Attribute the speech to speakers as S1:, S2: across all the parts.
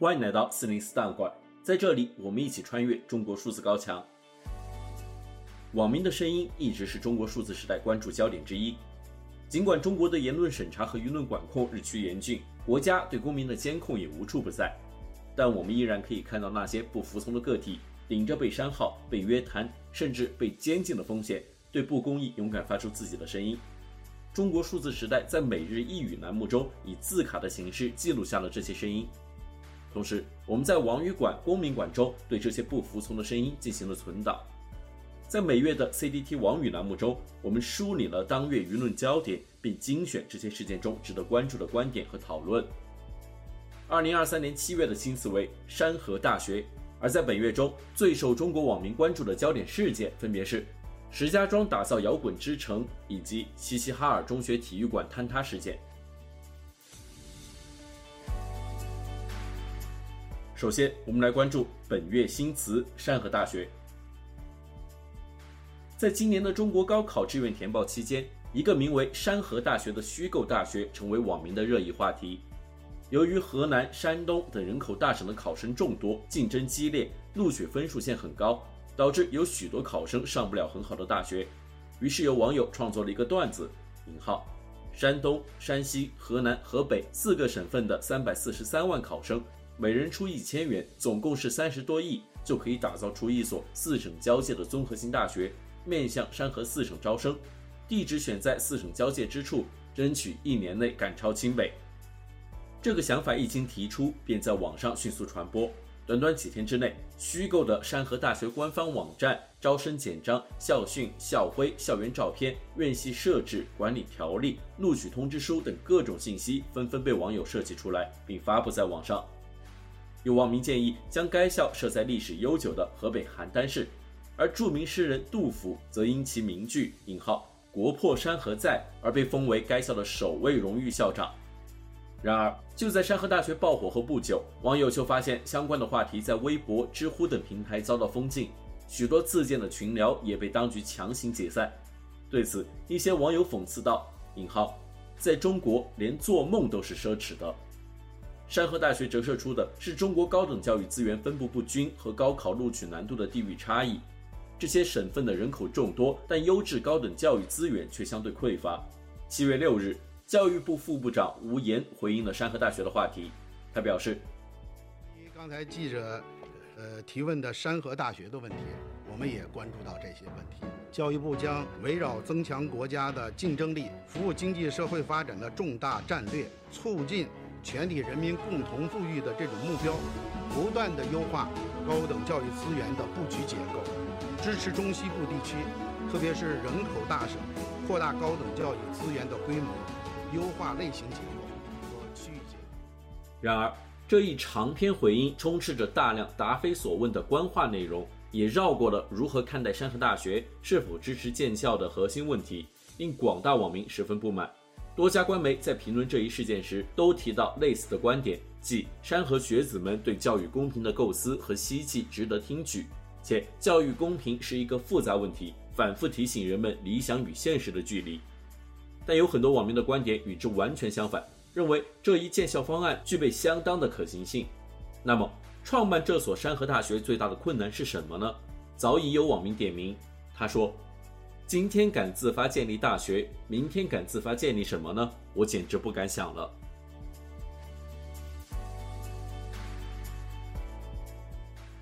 S1: 欢迎来到四零四档案馆，在这里我们一起穿越中国数字高墙。网民的声音一直是中国数字时代关注焦点之一。尽管中国的言论审查和舆论管控日趋严峻，国家对公民的监控也无处不在，但我们依然可以看到那些不服从的个体，顶着被删号、被约谈，甚至被监禁的风险，对不公义勇敢发出自己的声音。中国数字时代在每日一语栏目中以字卡的形式记录下了这些声音。同时，我们在网语馆、公民馆中对这些不服从的声音进行了存档。在每月的 CDT 网语栏目中，我们梳理了当月舆论焦点，并精选这些事件中值得关注的观点和讨论。二零二三年七月的新词为山河大学，而在本月中最受中国网民关注的焦点事件分别是。石家庄打造摇滚之城，以及齐齐哈尔中学体育馆坍塌事件。首先，我们来关注本月新词“山河大学”。在今年的中国高考志愿填报期间，一个名为“山河大学”的虚构大学成为网民的热议话题。由于河南、山东等人口大省的考生众多，竞争激烈，录取分数线很高。导致有许多考生上不了很好的大学，于是有网友创作了一个段子：引号，山东、山西、河南、河北四个省份的三百四十三万考生，每人出一千元，总共是三十多亿，就可以打造出一所四省交界的综合性大学，面向山河四省招生，地址选在四省交界之处，争取一年内赶超清北。这个想法一经提出，便在网上迅速传播。短短几天之内，虚构的山河大学官方网站、招生简章、校训、校徽、校园照片、院系设置、管理条例、录取通知书等各种信息纷纷被网友设计出来，并发布在网上。有网民建议将该校设在历史悠久的河北邯郸市，而著名诗人杜甫则因其名句“引号国破山河在”而被封为该校的首位荣誉校长。然而，就在山河大学爆火后不久，网友就发现相关的话题在微博、知乎等平台遭到封禁，许多自建的群聊也被当局强行解散。对此，一些网友讽刺道：“引号，在中国连做梦都是奢侈的。”山河大学折射出的是中国高等教育资源分布不均和高考录取难度的地域差异。这些省份的人口众多，但优质高等教育资源却相对匮乏。七月六日。教育部副部长吴岩回应了山河大学的话题，他表示：“
S2: 刚才记者呃提问的山河大学的问题，我们也关注到这些问题。教育部将围绕增强国家的竞争力、服务经济社会发展的重大战略、促进全体人民共同富裕的这种目标，不断地优化高等教育资源的布局结构，支持中西部地区，特别是人口大省，扩大高等教育资源的规模。”优化类型结构和区域结构。
S1: 然而，这一长篇回音充斥着大量答非所问的官话内容，也绕过了如何看待山河大学、是否支持建校的核心问题，令广大网民十分不满。多家官媒在评论这一事件时，都提到类似的观点，即山河学子们对教育公平的构思和希冀值得听取，且教育公平是一个复杂问题，反复提醒人们理想与现实的距离。但有很多网民的观点与之完全相反，认为这一建校方案具备相当的可行性。那么，创办这所山河大学最大的困难是什么呢？早已有网民点名，他说：“今天敢自发建立大学，明天敢自发建立什么呢？我简直不敢想了。”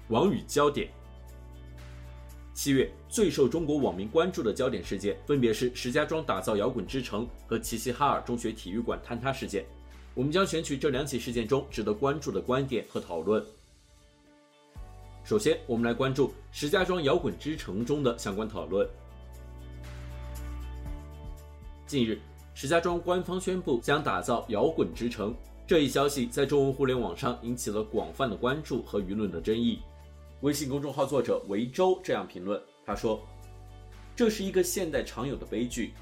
S1: 网语焦点。七月最受中国网民关注的焦点事件，分别是石家庄打造摇滚之城和齐齐哈尔中学体育馆坍塌事件。我们将选取这两起事件中值得关注的观点和讨论。首先，我们来关注石家庄摇滚之城中的相关讨论。近日，石家庄官方宣布将打造摇滚之城，这一消息在中文互联网上引起了广泛的关注和舆论的争议。微信公众号作者维州这样评论：“他说，这是一个现代常有的悲剧。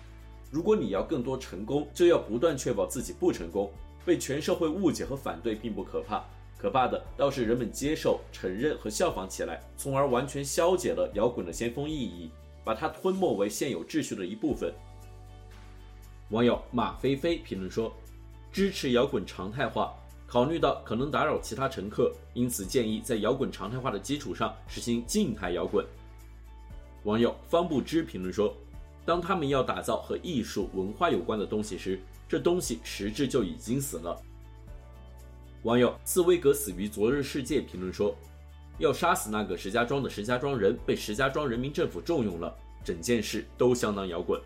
S1: 如果你要更多成功，就要不断确保自己不成功。被全社会误解和反对并不可怕，可怕的倒是人们接受、承认和效仿起来，从而完全消解了摇滚的先锋意义，把它吞没为现有秩序的一部分。”网友马飞飞评论说：“支持摇滚常态化。”考虑到可能打扰其他乘客，因此建议在摇滚常态化的基础上实行静态摇滚。网友方不知评论说：“当他们要打造和艺术文化有关的东西时，这东西实质就已经死了。”网友斯威格死于昨日世界评论说：“要杀死那个石家庄的石家庄人，被石家庄人民政府重用了，整件事都相当摇滚。”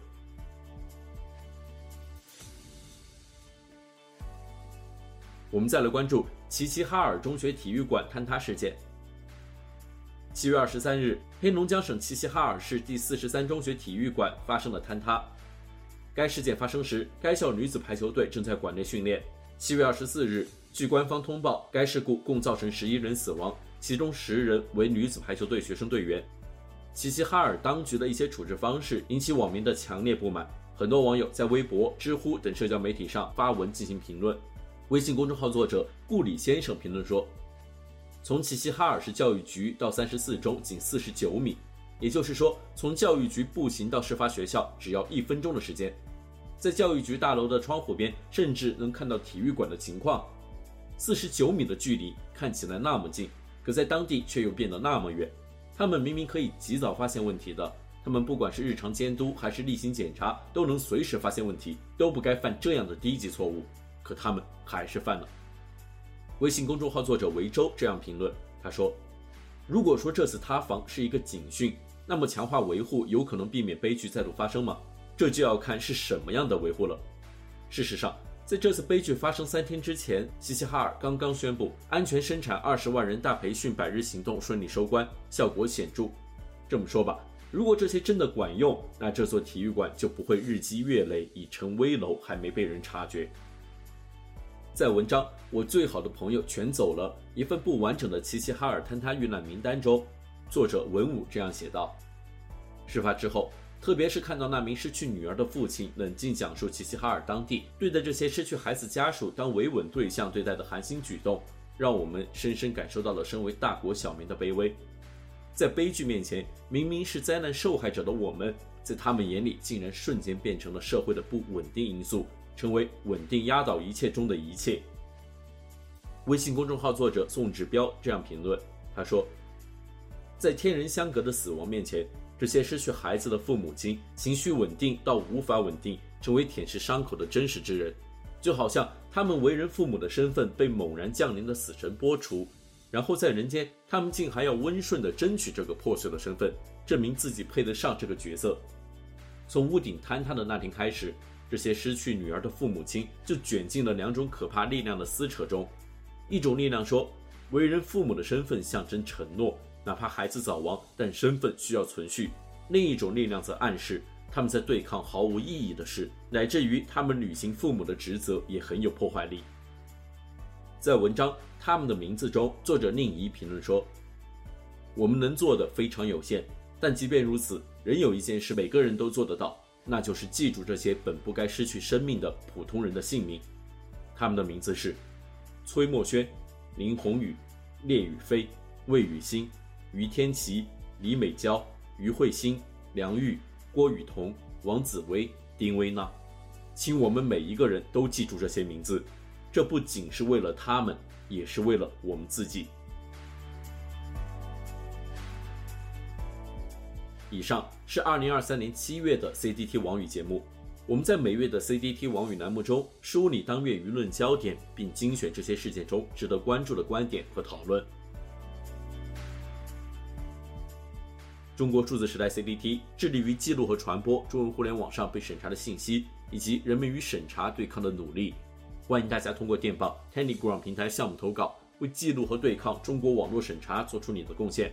S1: 我们再来关注齐齐哈尔中学体育馆坍塌事件。七月二十三日，黑龙江省齐齐哈尔市第四十三中学体育馆发生了坍塌。该事件发生时，该校女子排球队正在馆内训练。七月二十四日，据官方通报，该事故共造成十一人死亡，其中十人为女子排球队学生队员。齐齐哈尔当局的一些处置方式引起网民的强烈不满，很多网友在微博、知乎等社交媒体上发文进行评论。微信公众号作者顾里先生评论说：“从齐齐哈尔市教育局到三十四中仅四十九米，也就是说，从教育局步行到事发学校只要一分钟的时间。在教育局大楼的窗户边，甚至能看到体育馆的情况。四十九米的距离看起来那么近，可在当地却又变得那么远。他们明明可以及早发现问题的，他们不管是日常监督还是例行检查，都能随时发现问题，都不该犯这样的低级错误。”可他们还是犯了。微信公众号作者维州这样评论，他说：“如果说这次塌房是一个警讯，那么强化维护有可能避免悲剧再度发生吗？这就要看是什么样的维护了。事实上，在这次悲剧发生三天之前，齐齐哈尔刚刚宣布安全生产二十万人大培训百日行动顺利收官，效果显著。这么说吧，如果这些真的管用，那这座体育馆就不会日积月累已成危楼，还没被人察觉。”在文章《我最好的朋友全走了》一份不完整的齐齐哈尔坍塌遇难名单中，作者文武这样写道：事发之后，特别是看到那名失去女儿的父亲冷静讲述齐齐哈尔当地对待这些失去孩子家属当维稳对象对待的寒心举动，让我们深深感受到了身为大国小民的卑微。在悲剧面前，明明是灾难受害者的我们，在他们眼里竟然瞬间变成了社会的不稳定因素。成为稳定压倒一切中的一切。微信公众号作者宋志标这样评论：“他说，在天人相隔的死亡面前，这些失去孩子的父母亲情绪稳定到无法稳定，成为舔舐伤口的真实之人，就好像他们为人父母的身份被猛然降临的死神剥除，然后在人间，他们竟还要温顺地争取这个破碎的身份，证明自己配得上这个角色。从屋顶坍塌的那天开始。”这些失去女儿的父母亲就卷进了两种可怕力量的撕扯中，一种力量说，为人父母的身份象征承诺，哪怕孩子早亡，但身份需要存续；另一种力量则暗示他们在对抗毫无意义的事，乃至于他们履行父母的职责也很有破坏力。在文章《他们的名字》中，作者宁怡评论说：“我们能做的非常有限，但即便如此，仍有一件事每个人都做得到。”那就是记住这些本不该失去生命的普通人的姓名，他们的名字是崔墨轩、林宏宇、聂宇飞、魏雨欣、于天琪、李美娇、于慧欣、梁玉、郭雨桐、王紫薇、丁薇娜，请我们每一个人都记住这些名字，这不仅是为了他们，也是为了我们自己。以上是二零二三年七月的 CDT 网语节目。我们在每月的 CDT 网语栏目中梳理当月舆论焦点，并精选这些事件中值得关注的观点和讨论。中国数字时代 CDT 致力于记录和传播中文互联网上被审查的信息，以及人们与审查对抗的努力。欢迎大家通过电报 Telegram 平台项目投稿，为记录和对抗中国网络审查做出你的贡献。